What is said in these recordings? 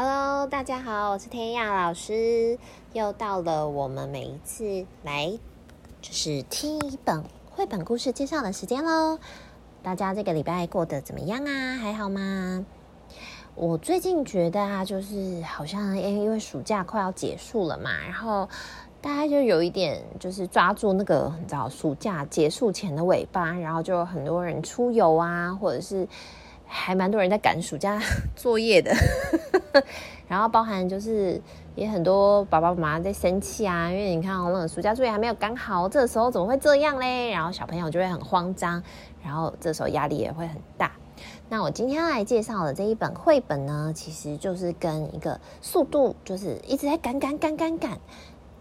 Hello，大家好，我是天亚老师，又到了我们每一次来就是听一本绘本故事介绍的时间喽。大家这个礼拜过得怎么样啊？还好吗？我最近觉得啊，就是好像因因为暑假快要结束了嘛，然后大家就有一点就是抓住那个很早暑假结束前的尾巴，然后就有很多人出游啊，或者是。还蛮多人在赶暑假 作业的，然后包含就是也很多爸爸妈妈在生气啊，因为你看哦，那个暑假作业还没有赶好，这时候怎么会这样嘞？然后小朋友就会很慌张，然后这时候压力也会很大。那我今天要来介绍的这一本绘本呢，其实就是跟一个速度就是一直在赶赶赶赶赶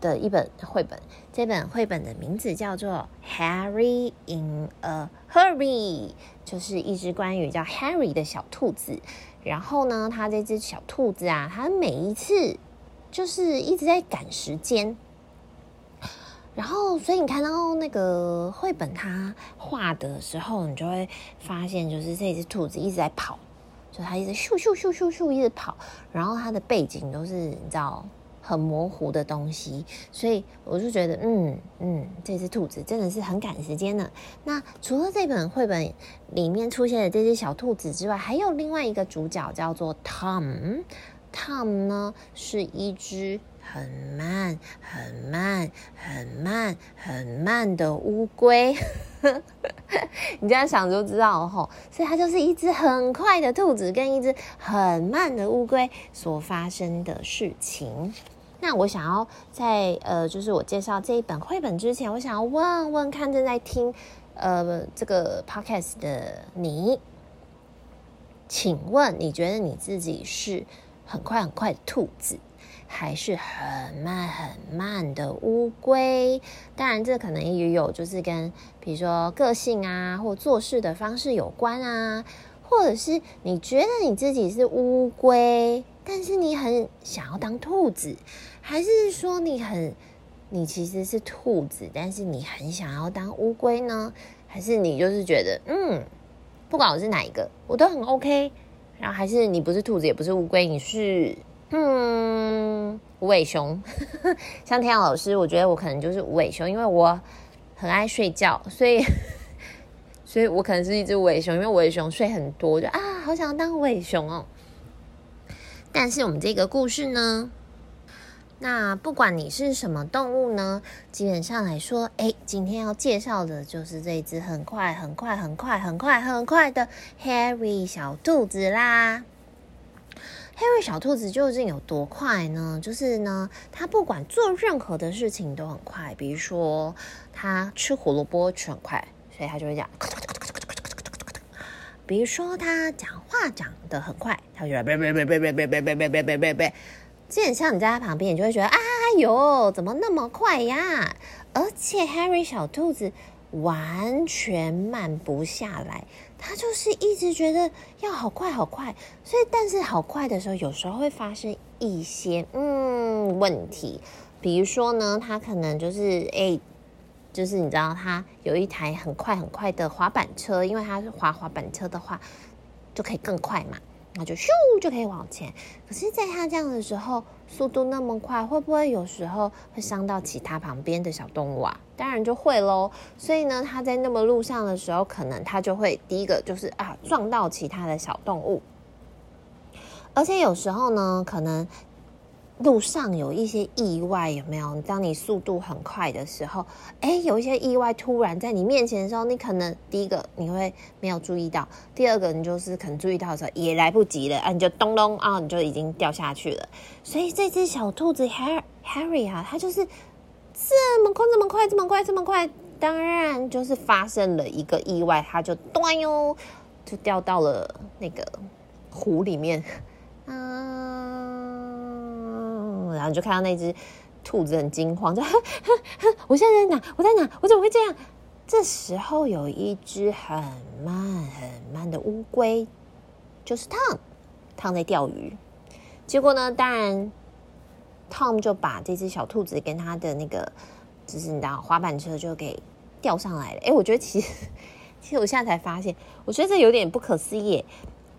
的一本绘本。这本绘本的名字叫做《Harry in a Hurry》。就是一只关于叫 Harry 的小兔子，然后呢，他这只小兔子啊，他每一次就是一直在赶时间，然后所以你看到那个绘本它画的时候，你就会发现，就是这只兔子一直在跑，就它一直咻咻咻咻咻一直跑，然后它的背景都是你知道。很模糊的东西，所以我就觉得，嗯嗯，这只兔子真的是很赶时间呢。那除了这本绘本里面出现的这只小兔子之外，还有另外一个主角叫做 Tom。Tom 呢是一只很慢、很慢、很慢、很慢的乌龟。你这样想就知道哦，所以它就是一只很快的兔子跟一只很慢的乌龟所发生的事情。那我想要在呃，就是我介绍这一本绘本之前，我想要问问看正在听呃这个 podcast 的你，请问你觉得你自己是很快很快的兔子，还是很慢很慢的乌龟？当然，这可能也有就是跟比如说个性啊，或做事的方式有关啊，或者是你觉得你自己是乌龟？但是你很想要当兔子，还是说你很，你其实是兔子，但是你很想要当乌龟呢？还是你就是觉得，嗯，不管我是哪一个，我都很 OK。然后还是你不是兔子，也不是乌龟，你是嗯无尾熊。像天阳老师，我觉得我可能就是无尾熊，因为我很爱睡觉，所以，所以我可能是一只尾熊，因为尾熊睡很多，就啊，好想要当尾熊哦。但是我们这个故事呢，那不管你是什么动物呢，基本上来说，哎，今天要介绍的就是这只很快、很快、很快、很快、很快的 Harry 小兔子啦。Harry 小兔子究竟有多快呢？就是呢，他不管做任何的事情都很快，比如说他吃胡萝卜吃很快，所以他就会这样。比如说他讲话讲得很快，他就说别别别别别别别别别别别别别，基本上你在他旁边，你就会觉得啊哟，怎么那么快呀？而且 Harry 小兔子完全慢不下来，他就是一直觉得要好快好快，所以但是好快的时候，有时候会发生一些嗯问题，比如说呢，他可能就是哎。就是你知道，他有一台很快很快的滑板车，因为他是滑滑板车的话，就可以更快嘛，那就咻就可以往前。可是，在它这样的时候，速度那么快，会不会有时候会伤到其他旁边的小动物啊？当然就会喽。所以呢，它在那么路上的时候，可能它就会第一个就是啊撞到其他的小动物，而且有时候呢，可能。路上有一些意外，有没有？当你速度很快的时候，哎，有一些意外突然在你面前的时候，你可能第一个你会没有注意到，第二个你就是可能注意到的时候也来不及了，啊，你就咚咚啊，你就已经掉下去了。所以这只小兔子 Harry Harry 啊，它就是这么快，这么快，这么快，这么快，当然就是发生了一个意外，它就断哟，就掉到了那个湖里面，嗯。然后你就看到那只兔子很惊慌，就哼哼哼，我现在在哪？我在哪？我怎么会这样？这时候有一只很慢很慢的乌龟，就是 Tom，Tom 在钓鱼。结果呢，当然 Tom 就把这只小兔子跟他的那个，就是你知道滑板车就给钓上来了。哎，我觉得其实，其实我现在才发现，我觉得这有点不可思议。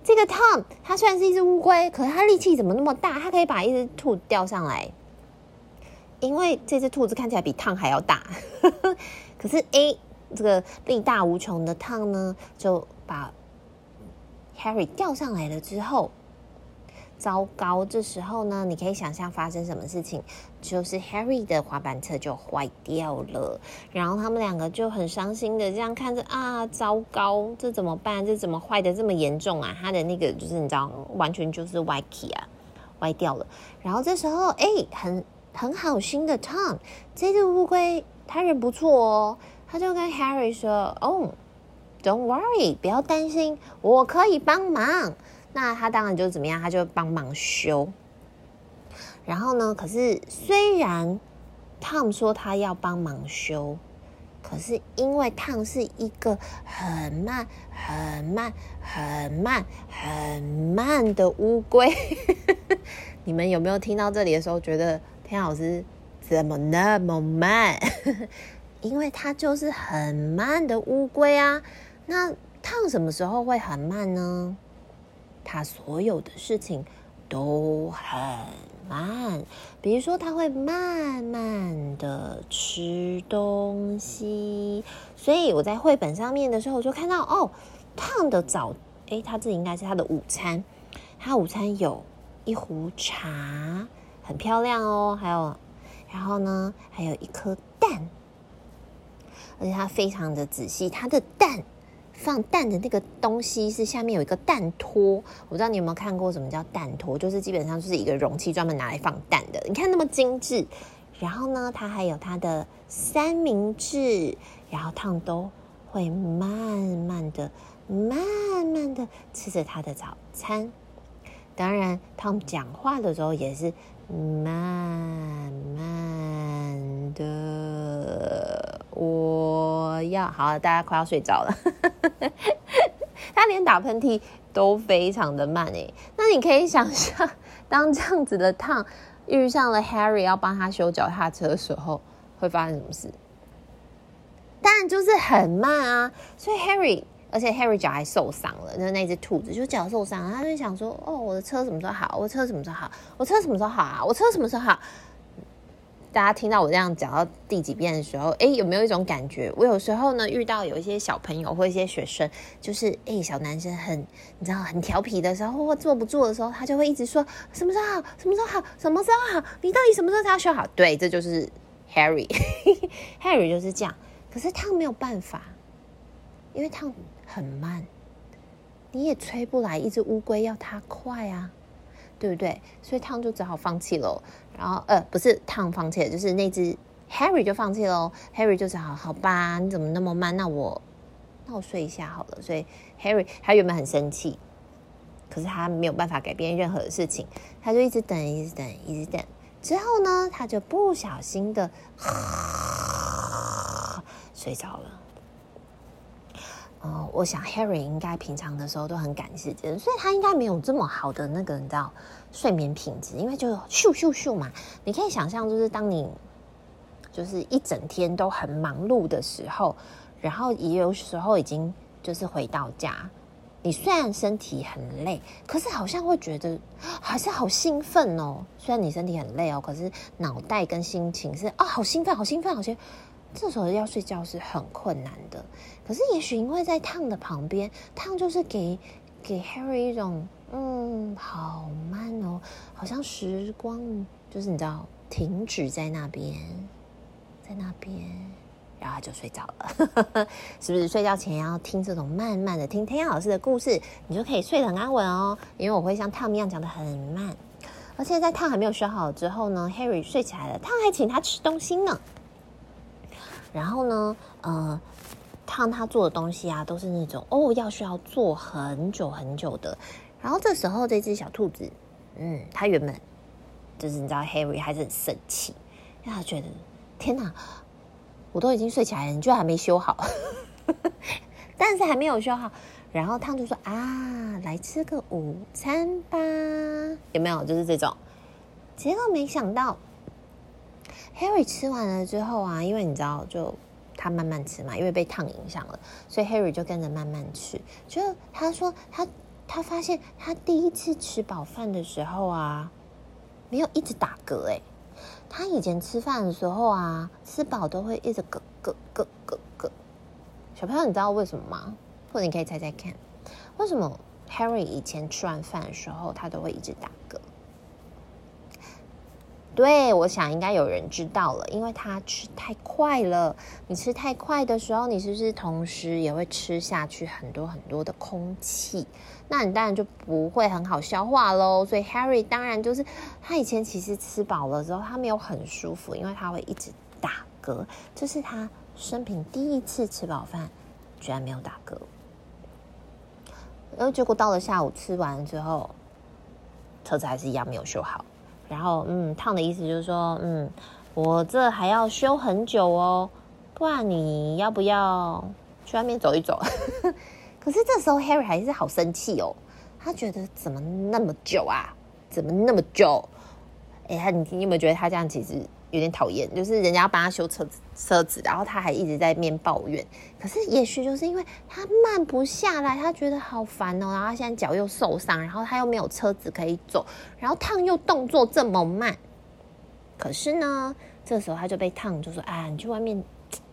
这个 Tom 它虽然是一只乌龟，可是它力气怎么那么大？它可以把一只兔子吊上来。因为这只兔子看起来比汤还要大。可是 A 这个力大无穷的汤呢，就把 Harry 吊上来了之后。糟糕！这时候呢，你可以想象发生什么事情，就是 Harry 的滑板车就坏掉了，然后他们两个就很伤心的这样看着啊，糟糕，这怎么办？这怎么坏的这么严重啊？他的那个就是你知道，完全就是歪曲啊，歪掉了。然后这时候，哎，很很好心的 Tom，这只乌龟他人不错哦，他就跟 Harry 说：“哦，Don't worry，不要担心，我可以帮忙。”那他当然就怎么样，他就帮忙修。然后呢，可是虽然 Tom 说他要帮忙修，可是因为 Tom 是一个很慢、很慢、很慢、很慢的乌龟，你们有没有听到这里的时候觉得天老师怎么那么慢？因为他就是很慢的乌龟啊。那汤什么时候会很慢呢？他所有的事情都很慢，比如说他会慢慢的吃东西，所以我在绘本上面的时候，我就看到哦胖的早，诶，他这应该是他的午餐，他午餐有一壶茶，很漂亮哦，还有，然后呢，还有一颗蛋，而且他非常的仔细，他的蛋。放蛋的那个东西是下面有一个蛋托，我不知道你有没有看过什么叫蛋托，就是基本上就是一个容器专门拿来放蛋的。你看那么精致，然后呢，它还有它的三明治，然后 Tom 都会慢慢的、慢慢的吃着他的早餐。当然汤讲话的时候也是慢慢的。我要好，大家快要睡着了。他连打喷嚏都非常的慢诶。那你可以想象，当这样子的烫遇上了 Harry 要帮他修脚踏车的时候，会发生什么事？当然就是很慢啊。所以 Harry，而且 Harry 脚还受伤了，就是那只兔子就脚受伤，他就想说：“哦，我的车什么时候好？我的车什么时候好？我车什么时候好啊？我车什么时候好？”大家听到我这样讲到第几遍的时候，哎，有没有一种感觉？我有时候呢，遇到有一些小朋友或一些学生，就是哎，小男生很，你知道很调皮的时候，或坐不住的时候，他就会一直说什么时候好，什么时候好，什么时候好？你到底什么时候才要修好？对，这就是 Harry，Harry 就是这样。可是他没有办法，因为烫很慢，你也催不来一只乌龟要它快啊。对不对？所以 Tom 就只好放弃了。然后，呃，不是 Tom 放弃了，就是那只 Harry 就放弃了。Harry 就只好，好吧，你怎么那么慢？那我，那我睡一下好了。所以 Harry 他原本很生气，可是他没有办法改变任何的事情，他就一直等，一直等，一直等。之后呢，他就不小心的 睡着了。呃，我想 Harry 应该平常的时候都很赶时间，所以他应该没有这么好的那个你知道睡眠品质，因为就咻咻咻嘛。你可以想象，就是当你就是一整天都很忙碌的时候，然后也有时候已经就是回到家，你虽然身体很累，可是好像会觉得还是好兴奋哦。虽然你身体很累哦，可是脑袋跟心情是啊，好兴奋，好兴奋，好兴奋。这时候要睡觉是很困难的，可是也许因为在烫的旁边烫就是给给 Harry 一种嗯，好慢哦，好像时光就是你知道停止在那边，在那边，然后他就睡着了，是不是？睡觉前要听这种慢慢的听弹雅老师的故事，你就可以睡得很安稳哦。因为我会像烫一样讲得很慢，而且在 Tom 还没有修好之后呢，Harry 睡起来了烫还请他吃东西呢。然后呢，呃，烫他做的东西啊，都是那种哦，要需要做很久很久的。然后这时候，这只小兔子，嗯，它原本就是你知道，Harry 还是很生气，因为他觉得天哪，我都已经睡起来了，你居然还没修好，但是还没有修好。然后烫就说啊，来吃个午餐吧，有没有？就是这种。结果没想到。Harry 吃完了之后啊，因为你知道，就他慢慢吃嘛，因为被烫影响了，所以 Harry 就跟着慢慢吃。就他说他他发现他第一次吃饱饭的时候啊，没有一直打嗝诶。他以前吃饭的时候啊，吃饱都会一直咯咯咯咯咯。小朋友，你知道为什么吗？或者你可以猜猜看，为什么 Harry 以前吃完饭的时候，他都会一直打嗝？对，我想应该有人知道了，因为他吃太快了。你吃太快的时候，你是不是同时也会吃下去很多很多的空气？那你当然就不会很好消化喽。所以 Harry 当然就是他以前其实吃饱了之后，他没有很舒服，因为他会一直打嗝。这是他生平第一次吃饱饭，居然没有打嗝。然后结果到了下午吃完之后，车子还是一样没有修好。然后，嗯，烫的意思就是说，嗯，我这还要修很久哦，不然你要不要去外面走一走？可是这时候 Harry 还是好生气哦，他觉得怎么那么久啊？怎么那么久？哎，他你你有没有觉得他这样其实？有点讨厌，就是人家要帮他修车子，车子，然后他还一直在面抱怨。可是也许就是因为他慢不下来，他觉得好烦哦。然后他现在脚又受伤，然后他又没有车子可以走，然后烫又动作这么慢。可是呢，这时候他就被烫就说：“啊，你去外面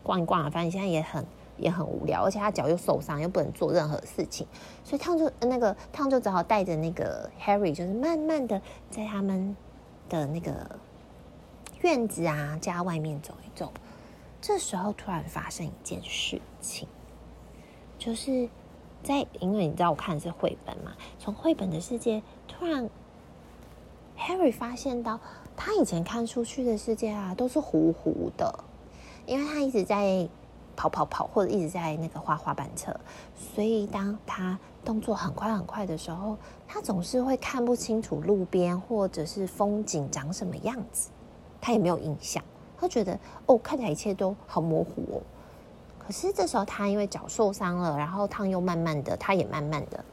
逛一逛啊，反正你现在也很也很无聊，而且他脚又受伤，又不能做任何事情。”所以烫就那个烫就只好带着那个 Harry，就是慢慢的在他们的那个。院子啊，家外面走一走。这时候突然发生一件事情，就是在因为你知道我看的是绘本嘛，从绘本的世界突然，Harry 发现到他以前看出去的世界啊都是糊糊的，因为他一直在跑跑跑，或者一直在那个滑滑板车，所以当他动作很快很快的时候，他总是会看不清楚路边或者是风景长什么样子。他也没有印象，他觉得哦，看起来一切都好模糊哦。可是这时候他因为脚受伤了，然后烫又慢慢的，他也慢慢的，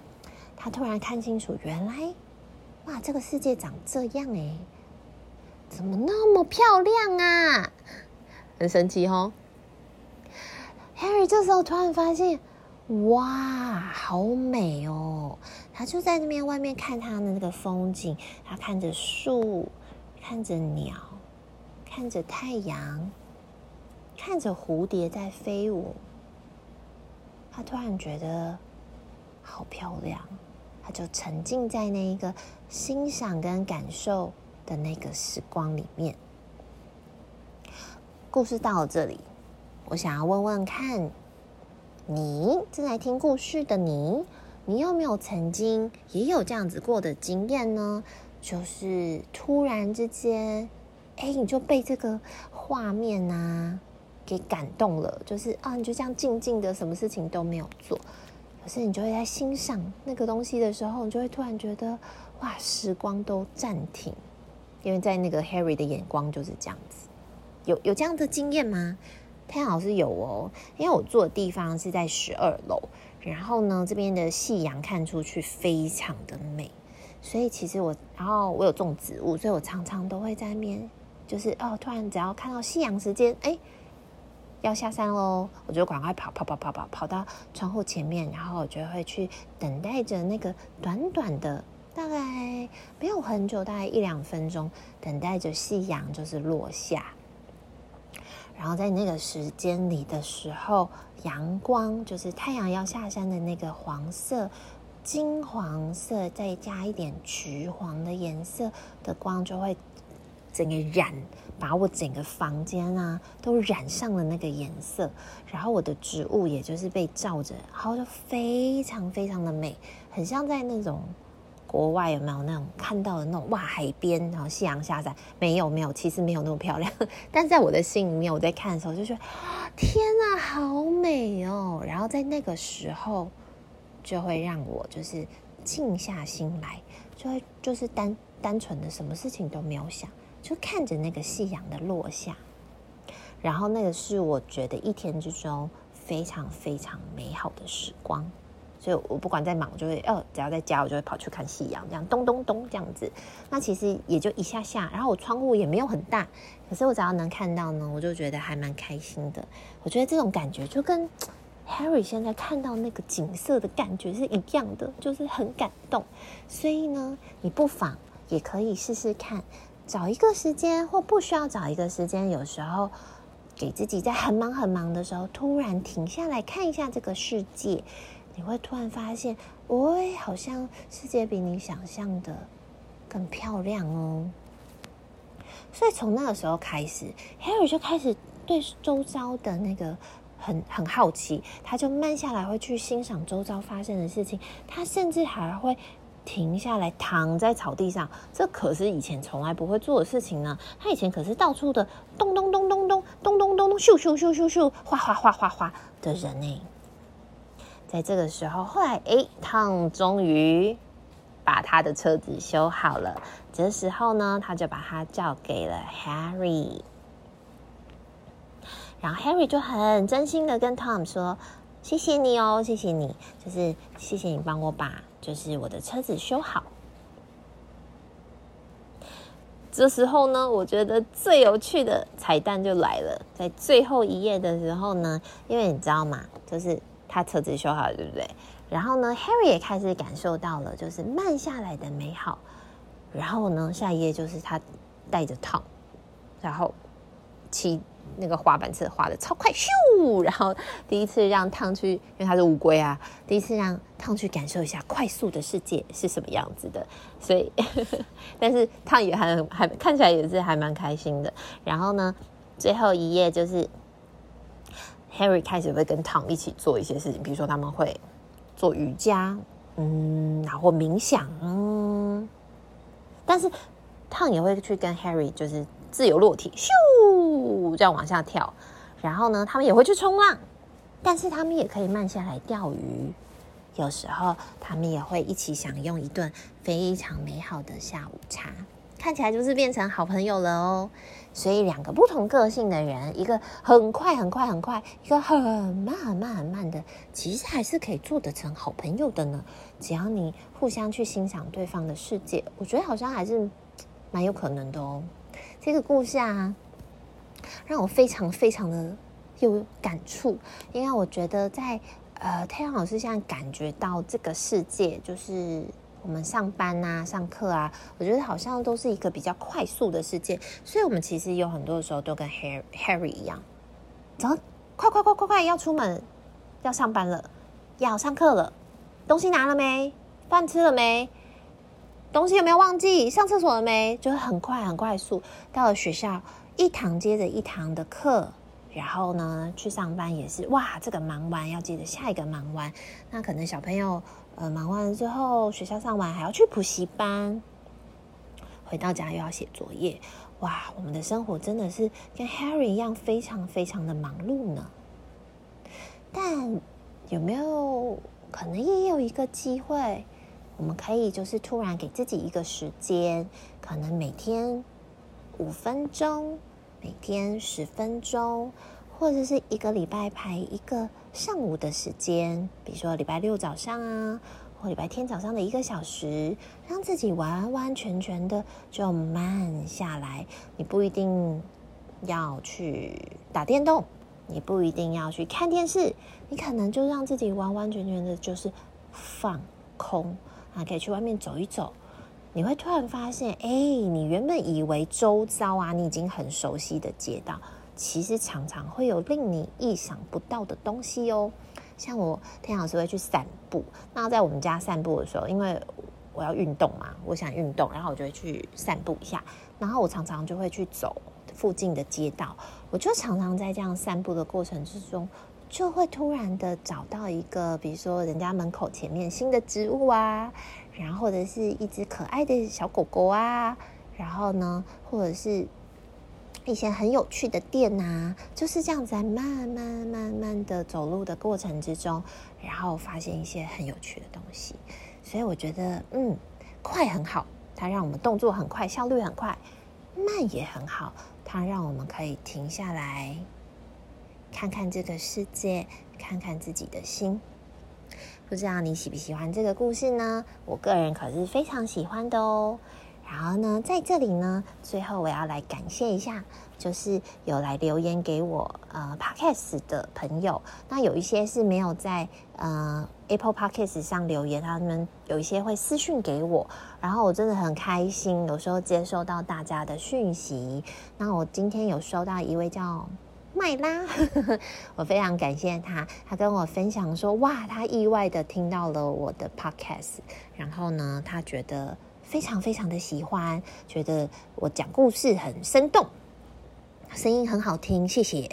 他突然看清楚，原来哇，这个世界长这样诶，怎么那么漂亮啊？很神奇哦。Harry 这时候突然发现，哇，好美哦！他就在那边外面看他的那个风景，他看着树，看着鸟。看着太阳，看着蝴蝶在飞舞，他突然觉得好漂亮，他就沉浸在那一个欣赏跟感受的那个时光里面。故事到了这里，我想要问问看，你正在听故事的你，你有没有曾经也有这样子过的经验呢？就是突然之间。哎，你就被这个画面啊给感动了，就是啊，你就这样静静的，什么事情都没有做，可是你就会在欣赏那个东西的时候，你就会突然觉得哇，时光都暂停，因为在那个 Harry 的眼光就是这样子。有有这样的经验吗？太阳老师有哦，因为我住的地方是在十二楼，然后呢，这边的夕阳看出去非常的美，所以其实我，然后我有种植物，所以我常常都会在那边。就是哦，突然只要看到夕阳时间，哎，要下山喽，我就赶快跑跑跑跑跑跑到窗户前面，然后我就会去等待着那个短短的，大概没有很久，大概一两分钟，等待着夕阳就是落下。然后在那个时间里的时候，阳光就是太阳要下山的那个黄色、金黄色，再加一点橘黄的颜色的光，就会。整个染，把我整个房间啊都染上了那个颜色，然后我的植物也就是被照着，然后就非常非常的美，很像在那种国外有没有那种看到的那种哇海边，然后夕阳下山，没有没有，其实没有那么漂亮，但在我的心里面，我在看的时候就觉得天哪，好美哦！然后在那个时候，就会让我就是静下心来，就会就是单单纯的什么事情都没有想。就看着那个夕阳的落下，然后那个是我觉得一天之中非常非常美好的时光，所以我不管在忙，我就会哦，只要在家，我就会跑去看夕阳，这样咚咚咚这样子。那其实也就一下下，然后我窗户也没有很大，可是我只要能看到呢，我就觉得还蛮开心的。我觉得这种感觉就跟 Harry 现在看到那个景色的感觉是一样的，就是很感动。所以呢，你不妨也可以试试看，找一个时间，或不需要找一个时间，有时候给自己在很忙很忙的时候，突然停下来看一下这个世界，你会突然发现，喂，好像世界比你想象的更漂亮哦。所以从那个时候开始，Harry 就开始对周遭的那个。很很好奇，他就慢下来，会去欣赏周遭发生的事情。他甚至还会停下来，躺在草地上。这可是以前从来不会做的事情呢。他以前可是到处的咚咚咚咚咚咚咚咚咚咻咻咻咻咻哗哗哗哗哗的人呢。在这个时候，后来诶，Tom 终于把他的车子修好了。这时候呢，他就把它交给了 Harry。然后 Harry 就很真心的跟 Tom 说：“谢谢你哦，谢谢你，就是谢谢你帮我把就是我的车子修好。”这时候呢，我觉得最有趣的彩蛋就来了，在最后一页的时候呢，因为你知道吗？就是他车子修好，对不对？然后呢，Harry 也开始感受到了，就是慢下来的美好。然后呢，下一页就是他带着 Tom，然后骑。那个滑板车滑得超快，咻！然后第一次让汤去，因为他是乌龟啊，第一次让汤去感受一下快速的世界是什么样子的。所以，呵 呵但是汤也还还看起来也是还蛮开心的。然后呢，最后一页就是 Harry 开始会跟汤一起做一些事情，比如说他们会做瑜伽，嗯，然后冥想，嗯，但是汤也会去跟 Harry 就是。自由落体，咻，这样往下跳。然后呢，他们也会去冲浪，但是他们也可以慢下来钓鱼。有时候，他们也会一起享用一顿非常美好的下午茶，看起来就是变成好朋友了哦。所以，两个不同个性的人，一个很快很快很快，一个很慢很慢很慢的，其实还是可以做得成好朋友的呢。只要你互相去欣赏对方的世界，我觉得好像还是蛮有可能的哦。这个故事啊，让我非常非常的有感触，因为我觉得在呃，太阳老师现在感觉到这个世界，就是我们上班啊、上课啊，我觉得好像都是一个比较快速的世界，所以我们其实有很多的时候都跟 Harry Harry 一样，走，快快快快快，要出门，要上班了，要上课了，东西拿了没？饭吃了没？东西有没有忘记？上厕所了没？就是很快很快速到了学校，一堂接着一堂的课，然后呢去上班也是哇，这个忙完要接着下一个忙完，那可能小朋友呃忙完了之后，学校上完还要去补习班，回到家又要写作业，哇，我们的生活真的是跟 Harry 一样非常非常的忙碌呢。但有没有可能也有一个机会？我们可以就是突然给自己一个时间，可能每天五分钟，每天十分钟，或者是一个礼拜排一个上午的时间，比如说礼拜六早上啊，或礼拜天早上的一个小时，让自己完完全全的就慢下来。你不一定要去打电动，你不一定要去看电视，你可能就让自己完完全全的就是放空。啊，可以去外面走一走，你会突然发现，哎，你原本以为周遭啊，你已经很熟悉的街道，其实常常会有令你意想不到的东西哦。像我天老师会去散步，那在我们家散步的时候，因为我要运动嘛，我想运动，然后我就会去散步一下，然后我常常就会去走附近的街道，我就常常在这样散步的过程之中。就会突然的找到一个，比如说人家门口前面新的植物啊，然后或者是一只可爱的小狗狗啊，然后呢，或者是一些很有趣的店呐，就是这样子在慢慢慢慢的走路的过程之中，然后发现一些很有趣的东西。所以我觉得，嗯，快很好，它让我们动作很快，效率很快；慢也很好，它让我们可以停下来。看看这个世界，看看自己的心。不知道你喜不喜欢这个故事呢？我个人可是非常喜欢的哦。然后呢，在这里呢，最后我要来感谢一下，就是有来留言给我呃 Podcast 的朋友。那有一些是没有在呃 Apple Podcast 上留言，他们有一些会私讯给我，然后我真的很开心，有时候接收到大家的讯息。那我今天有收到一位叫。麦拉，我非常感谢他。他跟我分享说：“哇，他意外的听到了我的 podcast，然后呢，他觉得非常非常的喜欢，觉得我讲故事很生动，声音很好听，谢谢。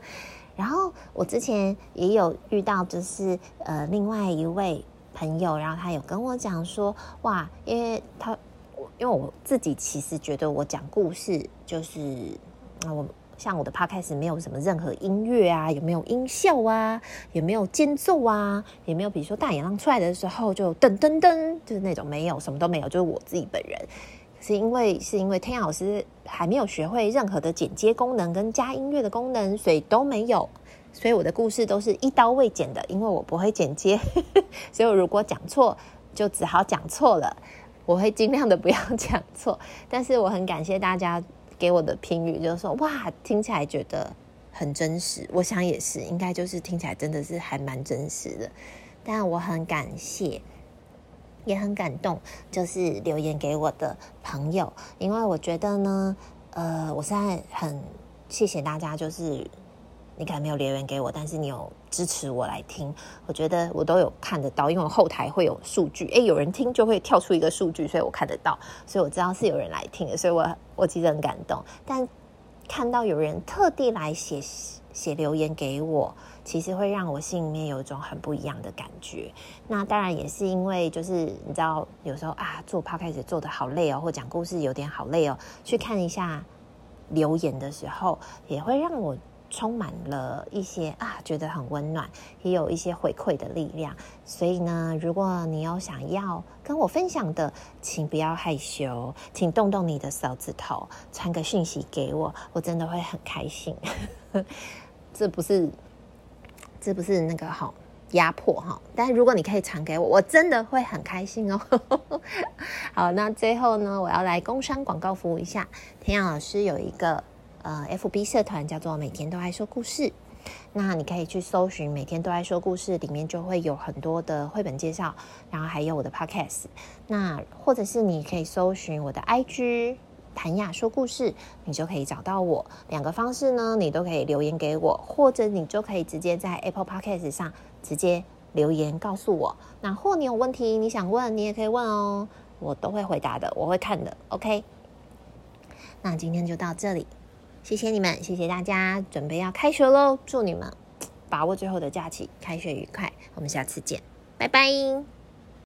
然后我之前也有遇到，就是呃，另外一位朋友，然后他有跟我讲说：哇，因为他，因为我自己其实觉得我讲故事就是我。”像我的 podcast 没有什么任何音乐啊，有没有音效啊，有没有间奏啊，也没有比如说大野狼出来的时候就噔噔噔，就是那种没有什么都没有，就是我自己本人。是因为是因为天老师还没有学会任何的剪接功能跟加音乐的功能，所以都没有。所以我的故事都是一刀未剪的，因为我不会剪接，所以我如果讲错就只好讲错了。我会尽量的不要讲错，但是我很感谢大家。给我的评语就是说，哇，听起来觉得很真实。我想也是，应该就是听起来真的是还蛮真实的。但我很感谢，也很感动，就是留言给我的朋友，因为我觉得呢，呃，我现在很谢谢大家，就是。你可能没有留言给我，但是你有支持我来听，我觉得我都有看得到，因为我后台会有数据，诶，有人听就会跳出一个数据，所以我看得到，所以我知道是有人来听的，所以我我其实很感动。但看到有人特地来写写留言给我，其实会让我心里面有一种很不一样的感觉。那当然也是因为，就是你知道，有时候啊，做 podcast 做得好累哦，或讲故事有点好累哦，去看一下留言的时候，也会让我。充满了一些啊，觉得很温暖，也有一些回馈的力量。所以呢，如果你有想要跟我分享的，请不要害羞，请动动你的手指头，传个讯息给我，我真的会很开心。这不是，这不是那个好压迫哈，但如果你可以传给我，我真的会很开心哦。好，那最后呢，我要来工商广告服务一下，田雅老师有一个。呃，FB 社团叫做“每天都爱说故事”，那你可以去搜寻“每天都爱说故事”，里面就会有很多的绘本介绍，然后还有我的 Podcast。那或者是你可以搜寻我的 IG“ 谭雅说故事”，你就可以找到我。两个方式呢，你都可以留言给我，或者你就可以直接在 Apple Podcast 上直接留言告诉我。那或你有问题你想问，你也可以问哦，我都会回答的，我会看的。OK，那今天就到这里。谢谢你们，谢谢大家，准备要开学喽！祝你们把握最后的假期，开学愉快。我们下次见，拜拜。